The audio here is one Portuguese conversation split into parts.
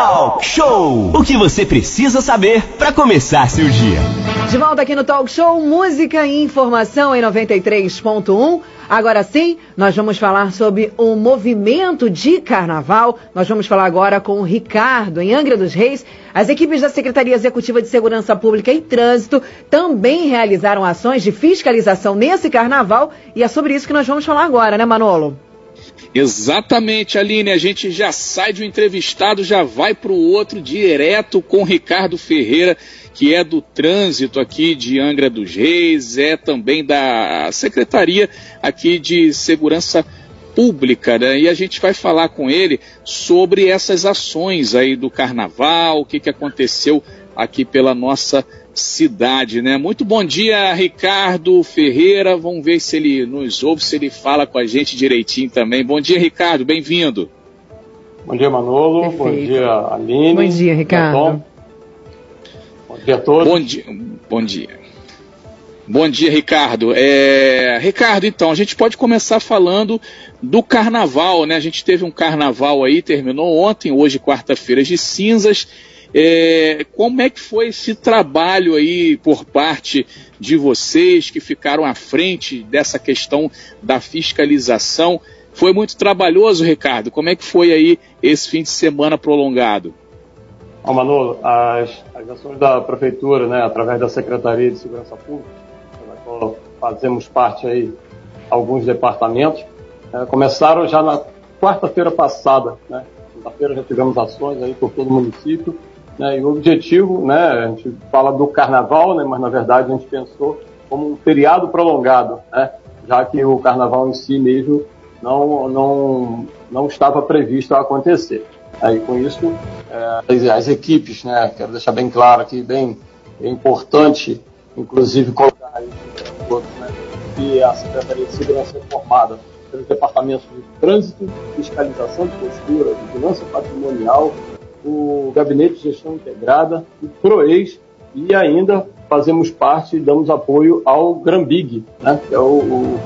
Talk Show. O que você precisa saber para começar seu dia. De volta aqui no Talk Show, música e informação em 93.1. Agora sim, nós vamos falar sobre o movimento de carnaval. Nós vamos falar agora com o Ricardo, em Angra dos Reis. As equipes da Secretaria Executiva de Segurança Pública e Trânsito também realizaram ações de fiscalização nesse carnaval e é sobre isso que nós vamos falar agora, né, Manolo? Exatamente, Aline. A gente já sai de um entrevistado, já vai para o outro direto com Ricardo Ferreira, que é do trânsito aqui de Angra dos Reis, é também da Secretaria aqui de Segurança Pública, né? E a gente vai falar com ele sobre essas ações aí do carnaval, o que, que aconteceu aqui pela nossa cidade, né? Muito bom dia, Ricardo Ferreira. Vamos ver se ele nos ouve, se ele fala com a gente direitinho também. Bom dia, Ricardo, bem-vindo. Bom dia, Manolo. Perfeito. Bom dia, Aline. Bom dia, Ricardo. Bom dia a todos. Bom dia. Bom dia. Bom dia, Ricardo. É... Ricardo, então, a gente pode começar falando do carnaval, né? A gente teve um carnaval aí, terminou ontem, hoje, quarta-feira de cinzas. É, como é que foi esse trabalho aí por parte de vocês que ficaram à frente dessa questão da fiscalização? Foi muito trabalhoso, Ricardo. Como é que foi aí esse fim de semana prolongado? Ó, Manolo, as, as ações da prefeitura, né, através da Secretaria de Segurança Pública, da qual fazemos parte aí alguns departamentos, é, começaram já na quarta-feira passada, né? Quinta-feira já tivemos ações aí por todo o município né? E o objetivo, né, a gente fala do carnaval, né, mas na verdade a gente pensou como um feriado prolongado, né, já que o carnaval em si mesmo não, não, não estava previsto a acontecer. Aí com isso, é, as equipes, né, quero deixar bem claro aqui, bem, importante, inclusive colocar aí, né, que a Secretaria de Segurança é formada pelos departamentos de trânsito, fiscalização de postura, vigilância patrimonial, o Gabinete de Gestão Integrada, o PROEX e ainda fazemos parte e damos apoio ao Grambig, né, que é o, o,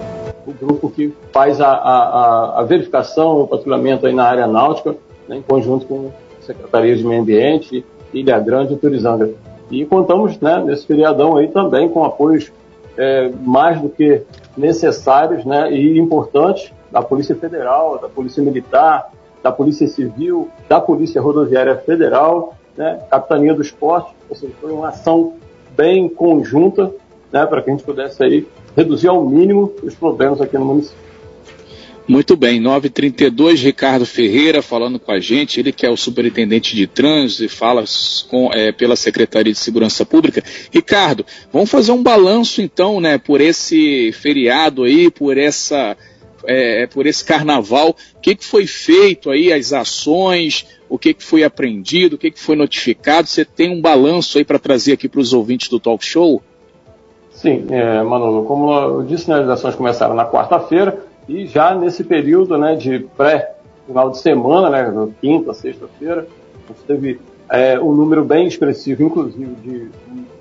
o grupo que faz a, a, a, verificação, o patrulhamento aí na área náutica, né, em conjunto com Secretaria de Meio Ambiente, Ilha Grande e Turizanga. E contamos né, nesse feriadão aí também com apoios é, mais do que necessários né, e importantes da Polícia Federal, da Polícia Militar, da Polícia Civil, da Polícia Rodoviária Federal, né, Capitania do Esporte, ou seja, foi uma ação bem conjunta né, para que a gente pudesse aí reduzir ao mínimo os problemas aqui no município. Muito bem, 932, Ricardo Ferreira falando com a gente, ele que é o superintendente de trânsito e fala com, é, pela Secretaria de Segurança Pública. Ricardo, vamos fazer um balanço então, né, por esse feriado aí, por essa é, é, por esse carnaval, o que, que foi feito aí, as ações, o que, que foi aprendido, o que, que foi notificado? Você tem um balanço aí para trazer aqui para os ouvintes do Talk Show? Sim, é, Manolo, como eu disse, né, as ações começaram na quarta-feira e já nesse período né, de pré-final de semana, né, quinta, sexta-feira, a gente teve é, um número bem expressivo, inclusive, de,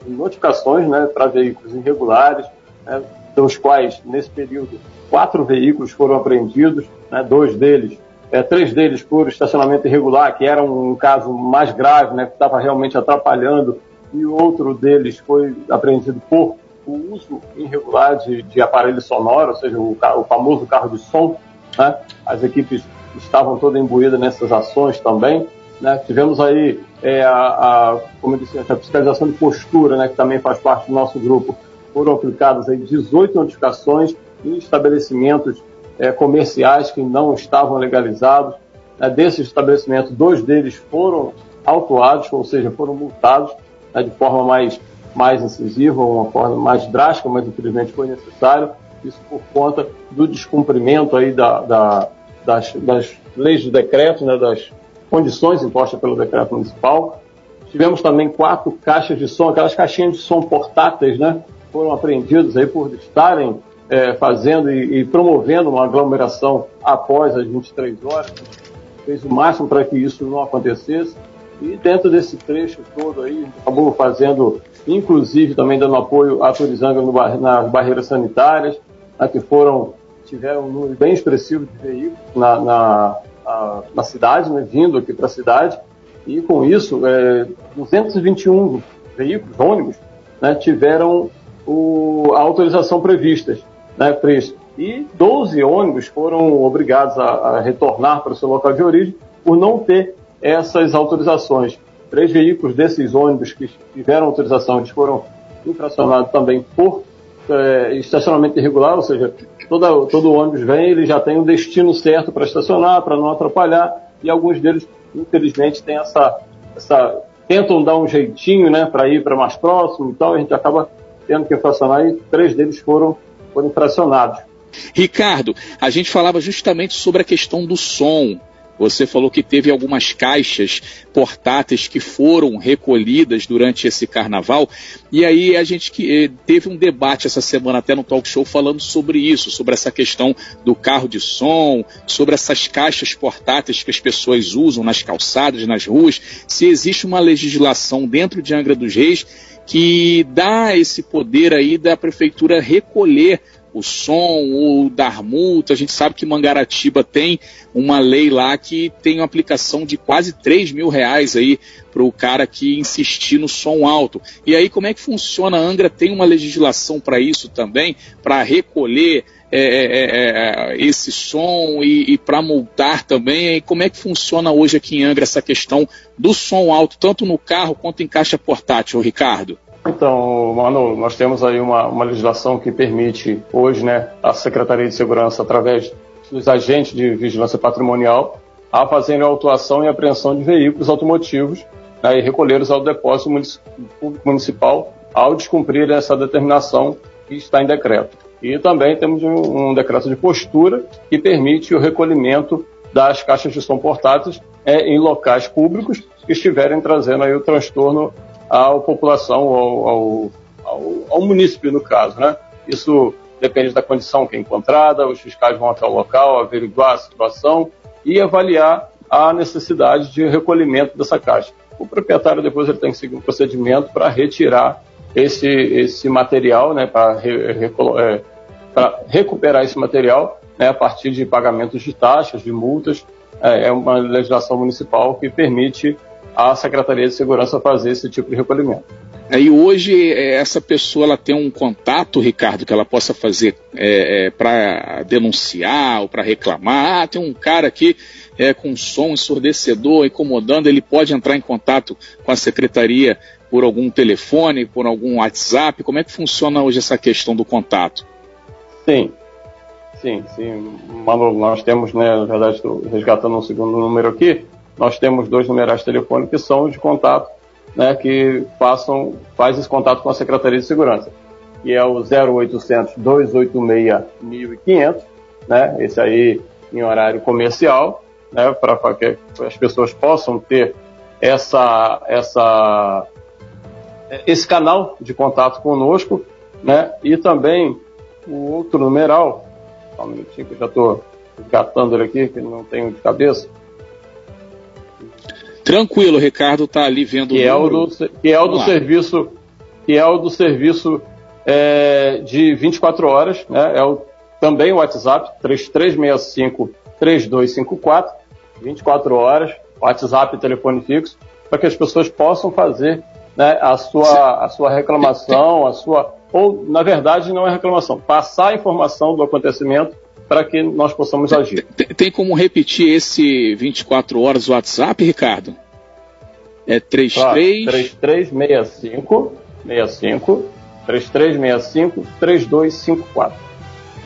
de notificações né, para veículos irregulares, né, dos quais, nesse período, quatro veículos foram apreendidos, né, dois deles, é, três deles por estacionamento irregular, que era um caso mais grave, né, que estava realmente atrapalhando, e outro deles foi apreendido por o uso irregular de, de aparelho sonoro, ou seja, o, o famoso carro de som. Né? As equipes estavam todas imbuídas nessas ações também. Né? Tivemos aí é, a, a, como eu disse, a fiscalização de postura, né, que também faz parte do nosso grupo. Foram aplicadas aí 18 notificações em estabelecimentos é, comerciais que não estavam legalizados. É, desses estabelecimentos, dois deles foram autuados, ou seja, foram multados né, de forma mais, mais incisiva, uma forma mais drástica, mas infelizmente foi necessário. Isso por conta do descumprimento aí da, da, das, das, leis do decreto, né, das condições impostas pelo decreto municipal. Tivemos também quatro caixas de som, aquelas caixinhas de som portáteis, né, foram apreendidos aí por estarem é, fazendo e, e, promovendo uma aglomeração após as 23 horas. Fez o máximo para que isso não acontecesse. E dentro desse trecho todo aí, acabou fazendo, inclusive também dando apoio à Turizanga nas barreiras sanitárias, né, que foram, tiveram um número bem expressivo de veículos na, na, na cidade, né, vindo aqui para a cidade. E com isso, é, 221 veículos, ônibus, né, tiveram o, a autorização prevista, né, preço. E 12 ônibus foram obrigados a, a retornar para o seu local de origem por não ter essas autorizações. Três veículos desses ônibus que tiveram autorização, eles foram infracionados também por é, estacionamento irregular, ou seja, toda, todo ônibus vem, ele já tem um destino certo para estacionar, para não atrapalhar, e alguns deles, infelizmente, têm essa, essa tentam dar um jeitinho, né, para ir para mais próximo e tal, a gente acaba tendo que infracionar e três deles foram, foram infracionados. Ricardo, a gente falava justamente sobre a questão do som. Você falou que teve algumas caixas portáteis que foram recolhidas durante esse carnaval, e aí a gente que, eh, teve um debate essa semana até no talk show falando sobre isso, sobre essa questão do carro de som, sobre essas caixas portáteis que as pessoas usam nas calçadas, nas ruas, se existe uma legislação dentro de Angra dos Reis que dá esse poder aí da prefeitura recolher o som ou dar multa. A gente sabe que Mangaratiba tem uma lei lá que tem uma aplicação de quase 3 mil reais aí para o cara que insistir no som alto. E aí como é que funciona? A Angra tem uma legislação para isso também, para recolher é, é, é, é, esse som e, e para multar também. E como é que funciona hoje aqui em Angra essa questão do som alto, tanto no carro quanto em caixa portátil, Ricardo? Então, Manu, nós temos aí uma, uma legislação que permite hoje, né, a Secretaria de Segurança, através dos agentes de vigilância patrimonial, a fazerem autuação e apreensão de veículos automotivos né, e recolhê-los ao depósito municipal ao descumprir essa determinação que está em decreto. E também temos um, um decreto de postura que permite o recolhimento das caixas de som portáteis é, em locais públicos que estiverem trazendo aí o transtorno à população, ao, ao, ao, ao município, no caso. Né? Isso depende da condição que é encontrada, os fiscais vão até o local, averiguar a situação e avaliar a necessidade de recolhimento dessa caixa. O proprietário depois ele tem que seguir um procedimento para retirar esse, esse material, né, para re, é, recuperar esse material né, a partir de pagamentos de taxas, de multas. É, é uma legislação municipal que permite a Secretaria de Segurança fazer esse tipo de recolhimento. E hoje é, essa pessoa ela tem um contato, Ricardo, que ela possa fazer é, é, para denunciar ou para reclamar. Ah, tem um cara aqui é, com som ensurdecedor, incomodando, ele pode entrar em contato com a secretaria por algum telefone, por algum WhatsApp. Como é que funciona hoje essa questão do contato? Sim, sim, sim. Nós temos, né, na verdade, estou resgatando um segundo número aqui nós temos dois numerais telefônicos que são de contato, né, que façam, faz esse contato com a Secretaria de Segurança, que é o 0800 286 1500, né, esse aí em horário comercial, né, para que as pessoas possam ter essa, essa, esse canal de contato conosco, né, e também o outro numeral, só um minutinho que eu já estou resgatando ele aqui, que não tenho de cabeça, Tranquilo, o Ricardo está ali vendo que o é o do, que é o do serviço que é o do serviço é, de 24 horas, né? É o, também o WhatsApp 3365 3254 24 horas, WhatsApp e telefone fixo, para que as pessoas possam fazer né, a, sua, a sua reclamação, a sua. Ou, na verdade, não é reclamação, passar a informação do acontecimento para que nós possamos agir. Tem, tem, como repetir esse 24 horas WhatsApp, Ricardo? É 33... 3365 65 3365 3254.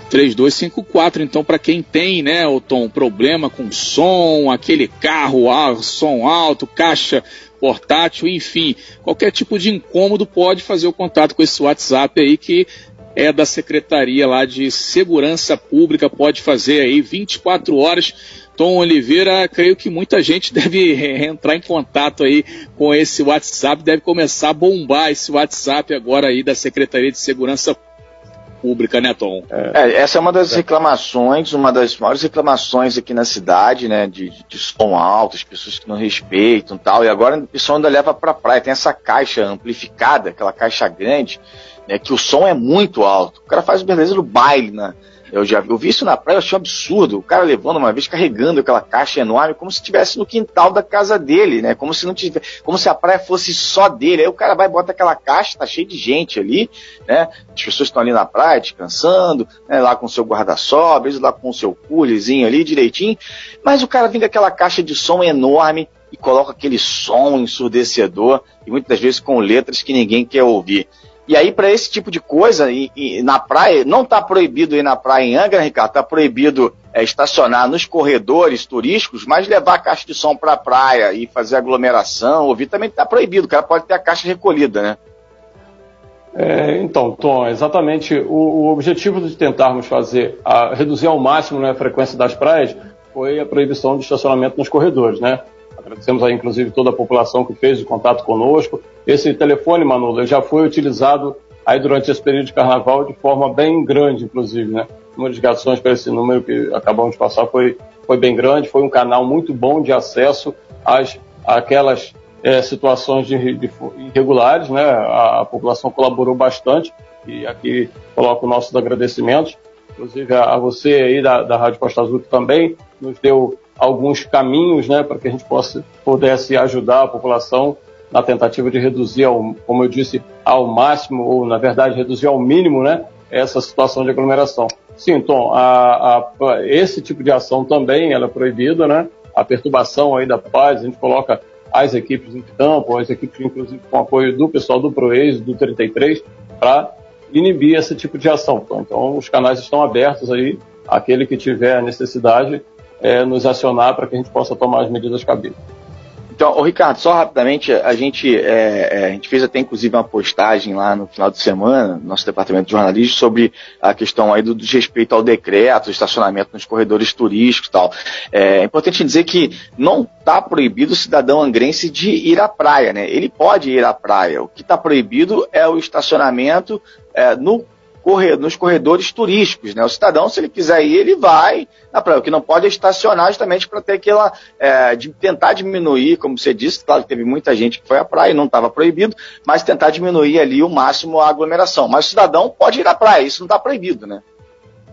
3254, então para quem tem, né, o Tom, problema com som, aquele carro, som alto, caixa portátil, enfim, qualquer tipo de incômodo pode fazer o contato com esse WhatsApp aí que é da Secretaria lá de Segurança Pública, pode fazer aí 24 horas. Tom Oliveira, creio que muita gente deve entrar em contato aí com esse WhatsApp, deve começar a bombar esse WhatsApp agora aí da Secretaria de Segurança Pública, né, Tom? É, essa é uma das reclamações, uma das maiores reclamações aqui na cidade, né, de, de som alto, as pessoas que não respeitam tal, e agora o pessoal ainda leva pra praia, tem essa caixa amplificada, aquela caixa grande, né, que o som é muito alto. O cara faz beleza do baile na, Eu já eu vi isso na praia, eu achei um absurdo. O cara levando uma vez, carregando aquela caixa enorme, como se estivesse no quintal da casa dele, né? Como se não tivesse, como se a praia fosse só dele. Aí o cara vai bota aquela caixa, tá cheio de gente ali, né? As pessoas estão ali na praia, descansando, né? lá com seu guarda-sol, às vezes lá com o seu culezinho ali direitinho. Mas o cara vem com aquela caixa de som enorme e coloca aquele som ensurdecedor e muitas vezes com letras que ninguém quer ouvir. E aí, para esse tipo de coisa, e, e na praia, não está proibido ir na praia em Angra, Ricardo, está proibido é, estacionar nos corredores turísticos, mas levar a caixa de som para a praia e fazer aglomeração, ouvir, também está proibido. O cara pode ter a caixa recolhida, né? É, então, Tom, exatamente o, o, objetivo de tentarmos fazer, a, reduzir ao máximo né, a frequência das praias, foi a proibição de estacionamento nos corredores, né? Agradecemos aí, inclusive, toda a população que fez o contato conosco. Esse telefone, Manolo, já foi utilizado aí durante esse período de carnaval de forma bem grande, inclusive, né? O número de ligações para esse número que acabamos de passar foi, foi bem grande, foi um canal muito bom de acesso às, àquelas é, situações de, de, irregulares, né? A, a, população colaborou bastante e aqui coloco nossos agradecimentos, inclusive a, a você aí da, da Rádio Costa Azul que também nos deu alguns caminhos né, para que a gente possa, pudesse ajudar a população na tentativa de reduzir, ao, como eu disse, ao máximo, ou na verdade reduzir ao mínimo né, essa situação de aglomeração. Sim, Tom, a, a, esse tipo de ação também ela é proibida, né? A perturbação aí da paz, a gente coloca as equipes em campo, as equipes inclusive com apoio do pessoal do ProEx, do 33, para inibir esse tipo de ação. Então, os canais estão abertos aí, aquele que tiver necessidade é, nos acionar para que a gente possa tomar as medidas cabíveis. Então, o Ricardo, só rapidamente, a gente, é, é, a gente fez até inclusive uma postagem lá no final de semana, nosso departamento de jornalismo, sobre a questão aí do desrespeito ao decreto, estacionamento nos corredores turísticos e tal. É, é importante dizer que não está proibido o cidadão angrense de ir à praia, né? Ele pode ir à praia. O que está proibido é o estacionamento é, no correr, nos corredores turísticos. Né? O cidadão, se ele quiser ir, ele vai na praia. O que não pode é estacionar justamente para ter aquela. É, de tentar diminuir, como você disse, claro que teve muita gente que foi à praia e não estava proibido, mas tentar diminuir ali o máximo a aglomeração. Mas o cidadão pode ir à praia, isso não está proibido, né?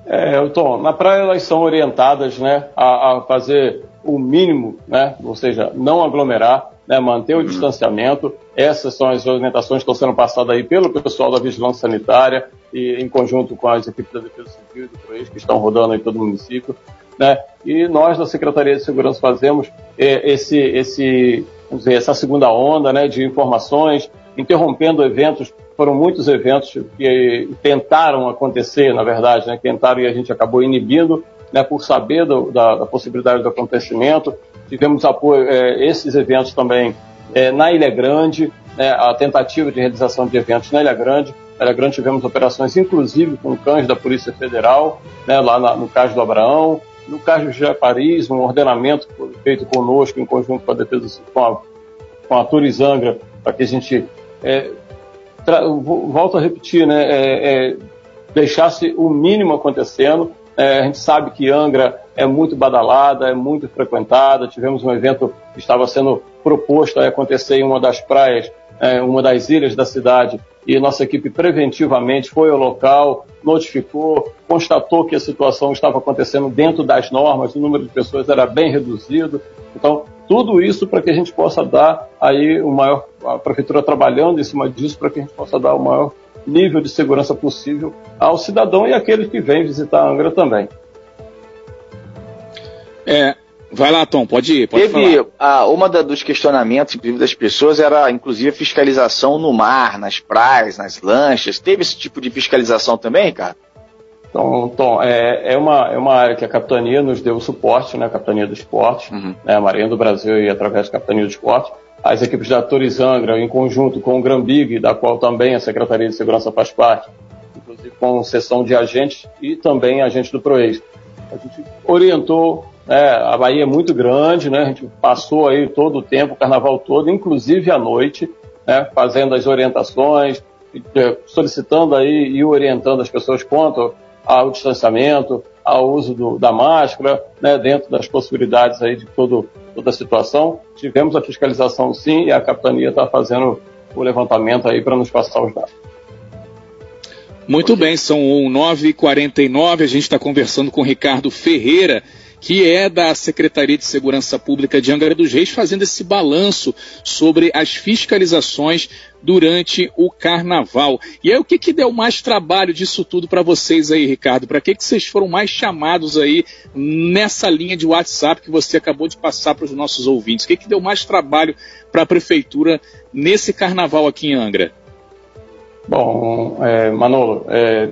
É, Tom, na praia elas são orientadas né, a, a fazer o mínimo, né, ou seja, não aglomerar, né, manter o uhum. distanciamento. Essas são as orientações que estão sendo passadas aí pelo pessoal da Vigilância Sanitária e em conjunto com as equipes da Defesa Civil e do PROES que estão rodando em todo o município. Né? E nós da Secretaria de Segurança fazemos é, esse, esse, dizer, essa segunda onda né, de informações, interrompendo eventos. Foram muitos eventos que tentaram acontecer, na verdade, né, tentaram e a gente acabou inibindo né, por saber do, da, da possibilidade do acontecimento. Tivemos apoio, é, esses eventos também é, na Ilha Grande, né, a tentativa de realização de eventos na Ilha Grande. Na Ilha Grande tivemos operações, inclusive, com cães da Polícia Federal, né, lá na, no caso do Abraão. No caso de Paris, um ordenamento feito conosco, em conjunto com a defesa, com a, com a Turizangra, para que a gente, é, volto a repetir, né, é, é, deixasse o mínimo acontecendo. É, a gente sabe que Angra é muito badalada, é muito frequentada. Tivemos um evento que estava sendo proposto a acontecer em uma das praias, é, uma das ilhas da cidade, e nossa equipe preventivamente foi ao local, notificou, constatou que a situação estava acontecendo dentro das normas, o número de pessoas era bem reduzido. Então, tudo isso para que a gente possa dar aí o maior, a prefeitura trabalhando em cima disso para que a gente possa dar o maior nível de segurança possível ao cidadão e àquele que vem visitar a Angra também. É, vai lá, Tom, pode ir. Pode Teve a, uma da, dos questionamentos, inclusive, das pessoas era, inclusive, a fiscalização no mar, nas praias, nas lanchas. Teve esse tipo de fiscalização também, cara? Então, Tom, é, é, uma, é uma área que a capitania nos deu suporte, né? A capitania do esporte, uhum. né, a Marinha do Brasil e através da capitania do esporte. As equipes da Torizangra, em conjunto com o Grambig, da qual também a Secretaria de Segurança faz parte, inclusive com sessão de agentes e também agentes do PROEX. A gente orientou é, a Bahia é muito grande, né? A gente passou aí todo o tempo, o carnaval todo, inclusive à noite, né? Fazendo as orientações, é, solicitando aí e orientando as pessoas quanto ao distanciamento, ao uso do, da máscara, né? Dentro das possibilidades aí de todo, toda a situação. Tivemos a fiscalização sim e a capitania está fazendo o levantamento aí para nos passar os dados. Muito bem, são 9h49, a gente está conversando com Ricardo Ferreira, que é da Secretaria de Segurança Pública de Angra dos Reis, fazendo esse balanço sobre as fiscalizações durante o carnaval. E aí, o que, que deu mais trabalho disso tudo para vocês aí, Ricardo? Para que, que vocês foram mais chamados aí nessa linha de WhatsApp que você acabou de passar para os nossos ouvintes? O que, que deu mais trabalho para a Prefeitura nesse carnaval aqui em Angra? Bom, é, Manolo, é,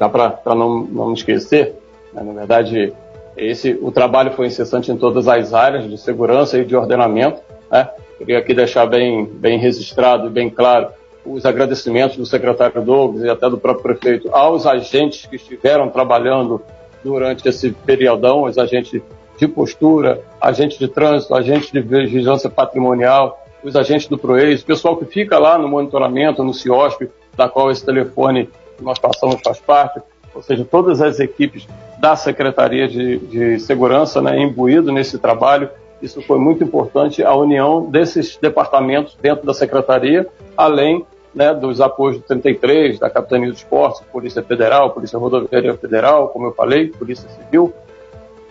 dá para não, não esquecer, né, na verdade, esse, o trabalho foi incessante em todas as áreas de segurança e de ordenamento. Né? Queria aqui deixar bem, bem registrado e bem claro os agradecimentos do secretário Douglas e até do próprio prefeito aos agentes que estiveram trabalhando durante esse periodão, os agentes de postura, agentes de trânsito, agentes de vigilância patrimonial, os agentes do PROEIS, o pessoal que fica lá no monitoramento, no CIOSP, da qual esse telefone que nós passamos faz parte, ou seja, todas as equipes da Secretaria de, de Segurança né, imbuído nesse trabalho. Isso foi muito importante, a união desses departamentos dentro da Secretaria, além né, dos apoios do 33, da Capitania do Esporte, Polícia Federal, Polícia Rodoviária Federal, como eu falei, Polícia Civil.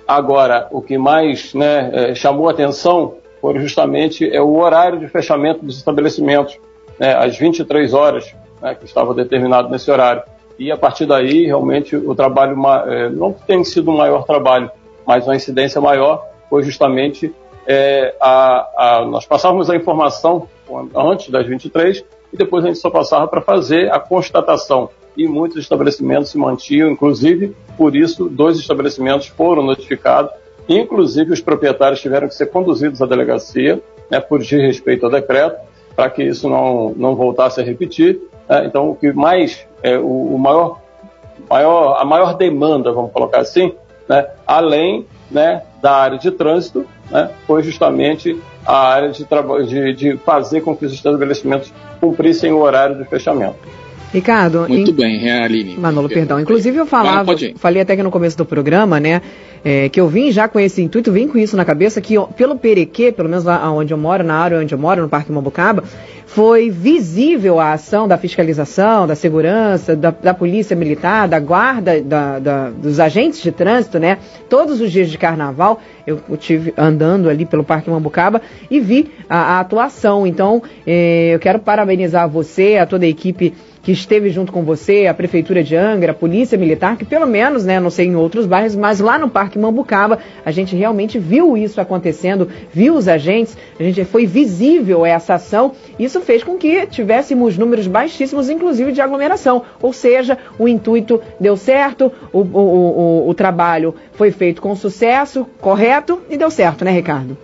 Agora, o que mais né, é, chamou atenção foi justamente é o horário de fechamento dos estabelecimentos, né, às 23 horas, né, que estava determinado nesse horário. E a partir daí, realmente, o trabalho é, não tem sido o maior trabalho, mas uma incidência maior foi justamente é, a, a, nós passávamos a informação antes das 23 e depois a gente só passava para fazer a constatação. E muitos estabelecimentos se mantinham, inclusive, por isso, dois estabelecimentos foram notificados, inclusive os proprietários tiveram que ser conduzidos à delegacia, né, por desrespeito ao decreto, para que isso não, não voltasse a repetir. Né? Então, o que mais, é, o, o, maior, maior, a maior demanda, vamos colocar assim, né, além né, da área de trânsito, né, foi justamente a área de, de, de fazer com que os estabelecimentos cumprissem o horário de fechamento. Ricardo. Muito in... bem, Aline. Manolo, perdão. Inclusive eu falava, falei até que no começo do programa, né, é, que eu vim já com esse intuito, vim com isso na cabeça, que pelo Perequê, pelo menos lá onde eu moro, na área onde eu moro, no Parque Mambucaba, foi visível a ação da fiscalização, da segurança, da, da polícia militar, da guarda, da, da, dos agentes de trânsito, né? Todos os dias de carnaval, eu, eu tive andando ali pelo Parque Mambucaba e vi a, a atuação. Então, eh, eu quero parabenizar você, a toda a equipe que esteve junto com você, a Prefeitura de Angra, a Polícia Militar, que pelo menos, né, não sei em outros bairros, mas lá no Parque Mambucaba, a gente realmente viu isso acontecendo, viu os agentes, a gente foi visível essa ação. Isso fez com que tivéssemos números baixíssimos, inclusive de aglomeração. Ou seja, o intuito deu certo, o, o, o, o trabalho foi feito com sucesso, correto, e deu certo, né, Ricardo?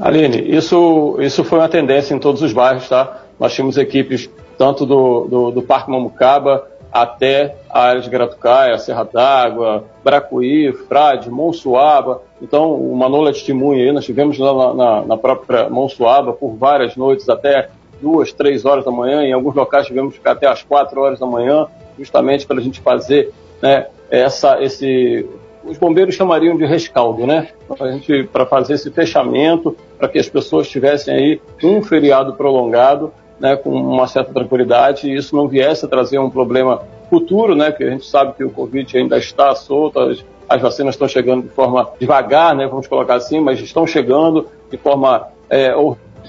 Aline, isso, isso foi uma tendência em todos os bairros, tá? Nós tínhamos equipes tanto do, do, do Parque Mamucaba até a área de Gratucaia, Serra d'Água, Bracuí, Frade, Monsuaba. Então, o Manolo é testemunha aí, nós estivemos lá na, na, própria Monsuaba por várias noites, até duas, três horas da manhã, em alguns locais tivemos que ficar até as quatro horas da manhã, justamente para a gente fazer né, essa, esse, os bombeiros chamariam de rescaldo, né? Para fazer esse fechamento, para que as pessoas tivessem aí um feriado prolongado né, com uma certa tranquilidade e isso não viesse a trazer um problema futuro, né, que a gente sabe que o Covid ainda está solto, as, as vacinas estão chegando de forma devagar, né, vamos colocar assim, mas estão chegando de forma é,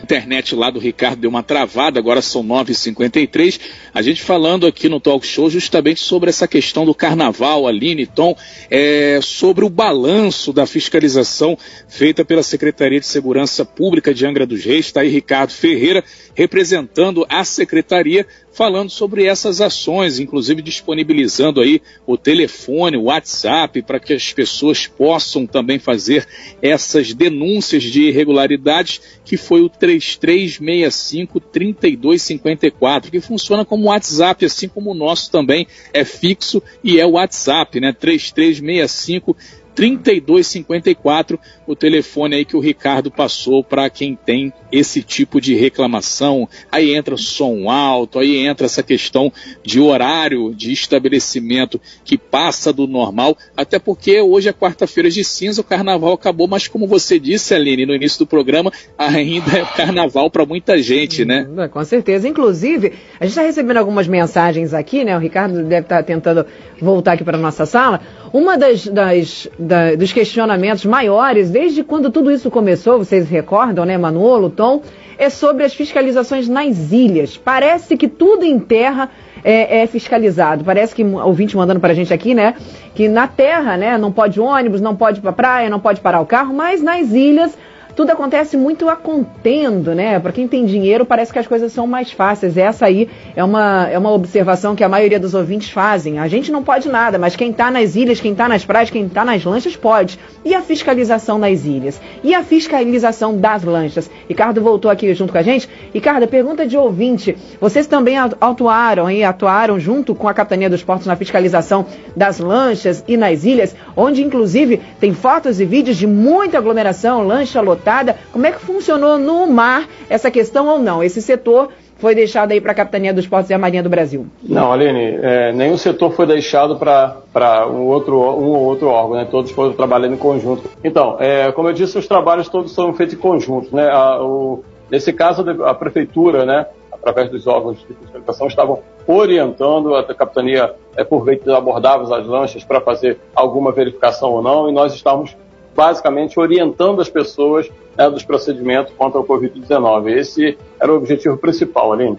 internet lá do Ricardo deu uma travada, agora são 9h53. A gente falando aqui no talk show justamente sobre essa questão do carnaval, Aline, Tom, é, sobre o balanço da fiscalização feita pela Secretaria de Segurança Pública de Angra dos Reis. Está aí Ricardo Ferreira representando a secretaria falando sobre essas ações, inclusive disponibilizando aí o telefone, o WhatsApp, para que as pessoas possam também fazer essas denúncias de irregularidades, que foi o 3365 3254, que funciona como WhatsApp, assim como o nosso também é fixo e é o WhatsApp, né? 3365 3254 o telefone aí que o Ricardo passou para quem tem esse tipo de reclamação. Aí entra som alto, aí entra essa questão de horário de estabelecimento que passa do normal, até porque hoje é quarta-feira de cinza, o carnaval acabou, mas como você disse, Aline, no início do programa, ainda é carnaval para muita gente, né? Com certeza. Inclusive, a gente está recebendo algumas mensagens aqui, né? O Ricardo deve estar tá tentando voltar aqui para nossa sala. Uma das, das da, dos questionamentos maiores, desde quando tudo isso começou, vocês recordam, né, Manolo, Tom, é sobre as fiscalizações nas ilhas. Parece que tudo em terra é, é, fiscalizado. Parece que ouvinte mandando para a gente aqui, né? Que na terra, né? Não pode ônibus, não pode ir para praia, não pode parar o carro, mas nas ilhas tudo acontece muito a contendo, né? Para quem tem dinheiro, parece que as coisas são mais fáceis. Essa aí é uma, é uma observação que a maioria dos ouvintes fazem. A gente não pode nada, mas quem está nas ilhas, quem está nas praias, quem está nas lanchas, pode. E a fiscalização nas ilhas? E a fiscalização das lanchas? Ricardo voltou aqui junto com a gente. Ricardo, pergunta de ouvinte. Vocês também atuaram e atuaram junto com a Capitania dos Portos na fiscalização das lanchas e nas ilhas, onde inclusive tem fotos e vídeos de muita aglomeração, lancha lotada como é que funcionou no mar essa questão ou não? Esse setor foi deixado aí para a Capitania dos Portos e a Marinha do Brasil? Não, Aline, é, nenhum setor foi deixado para um, outro, um ou outro órgão, né? todos foram trabalhando em conjunto. Então, é, como eu disse, os trabalhos todos são feitos em conjunto. Né? A, o, nesse caso, a Prefeitura, né, através dos órgãos de fiscalização, estavam orientando a Capitania, é, por vezes abordava as lanchas para fazer alguma verificação ou não, e nós estávamos basicamente orientando as pessoas né, dos procedimentos contra o Covid-19. Esse era o objetivo principal, Aline.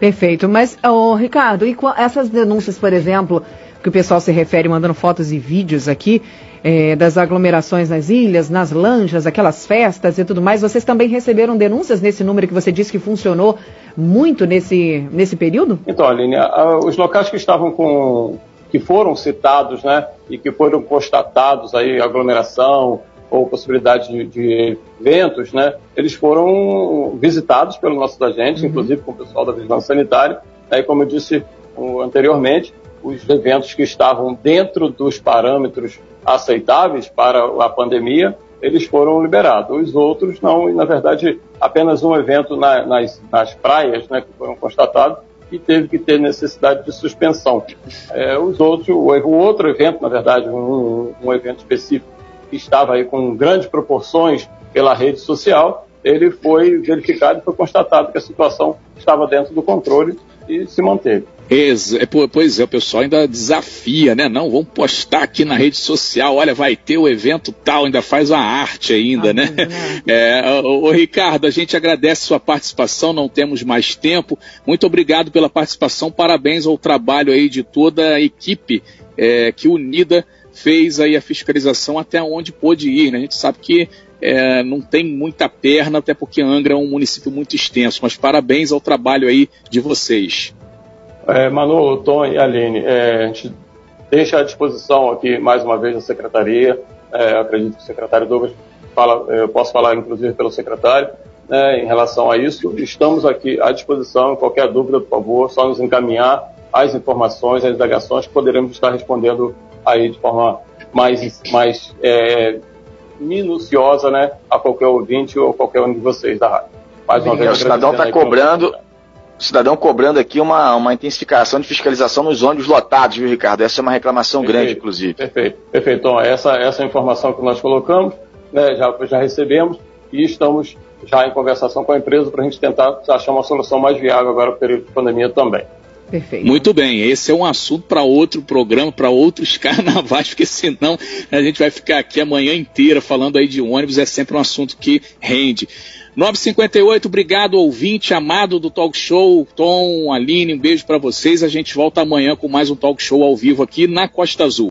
Perfeito. Mas, oh, Ricardo, e essas denúncias, por exemplo, que o pessoal se refere mandando fotos e vídeos aqui, é, das aglomerações nas ilhas, nas lanchas, aquelas festas e tudo mais, vocês também receberam denúncias nesse número que você disse que funcionou muito nesse, nesse período? Então, Aline, a, os locais que estavam com, que foram citados, né, e que foram constatados aí aglomeração ou possibilidade de, de eventos, né, eles foram visitados pelo nosso agente, uhum. inclusive com o pessoal da vigilância sanitária. Aí, como eu disse anteriormente, os eventos que estavam dentro dos parâmetros aceitáveis para a pandemia, eles foram liberados. Os outros não, e na verdade apenas um evento na, nas, nas praias, né, que foram constatados, e teve que ter necessidade de suspensão. É, os outros, o, outro evento, na verdade, um, um evento específico que estava aí com grandes proporções pela rede social, ele foi verificado e foi constatado que a situação estava dentro do controle e se manteve. É, pois é, o pessoal ainda desafia, né? Não, vamos postar aqui na rede social, olha, vai ter o evento tal, ainda faz a arte ainda, ah, né? né? É, o, Ricardo, a gente agradece sua participação, não temos mais tempo. Muito obrigado pela participação, parabéns ao trabalho aí de toda a equipe é, que unida fez aí a fiscalização até onde pôde ir, né? A gente sabe que é, não tem muita perna, até porque Angra é um município muito extenso, mas parabéns ao trabalho aí de vocês. É, Manu, Tom e Aline, é, a gente deixa à disposição aqui mais uma vez a secretaria. É, acredito que o secretário Douglas fala, é, eu posso falar inclusive pelo secretário né, em relação a isso. Estamos aqui à disposição. Qualquer dúvida, por favor, só nos encaminhar as informações, as indagações que poderemos estar respondendo aí de forma mais, mais é, minuciosa, né, a qualquer ouvinte ou qualquer um de vocês da rádio. Mais uma vez, o cidadão está cobrando cidadão cobrando aqui uma, uma intensificação de fiscalização nos ônibus lotados, viu, Ricardo? Essa é uma reclamação perfeito, grande, inclusive. Perfeito, perfeito. Então, essa, essa informação que nós colocamos, né, já, já recebemos e estamos já em conversação com a empresa para a gente tentar achar uma solução mais viável agora para o período de pandemia também. Perfeito. Muito bem, esse é um assunto para outro programa, para outros carnavais, porque senão a gente vai ficar aqui a manhã inteira falando aí de ônibus, é sempre um assunto que rende. 958, obrigado ouvinte amado do Talk Show, Tom, Aline, um beijo para vocês. A gente volta amanhã com mais um Talk Show ao vivo aqui na Costa Azul.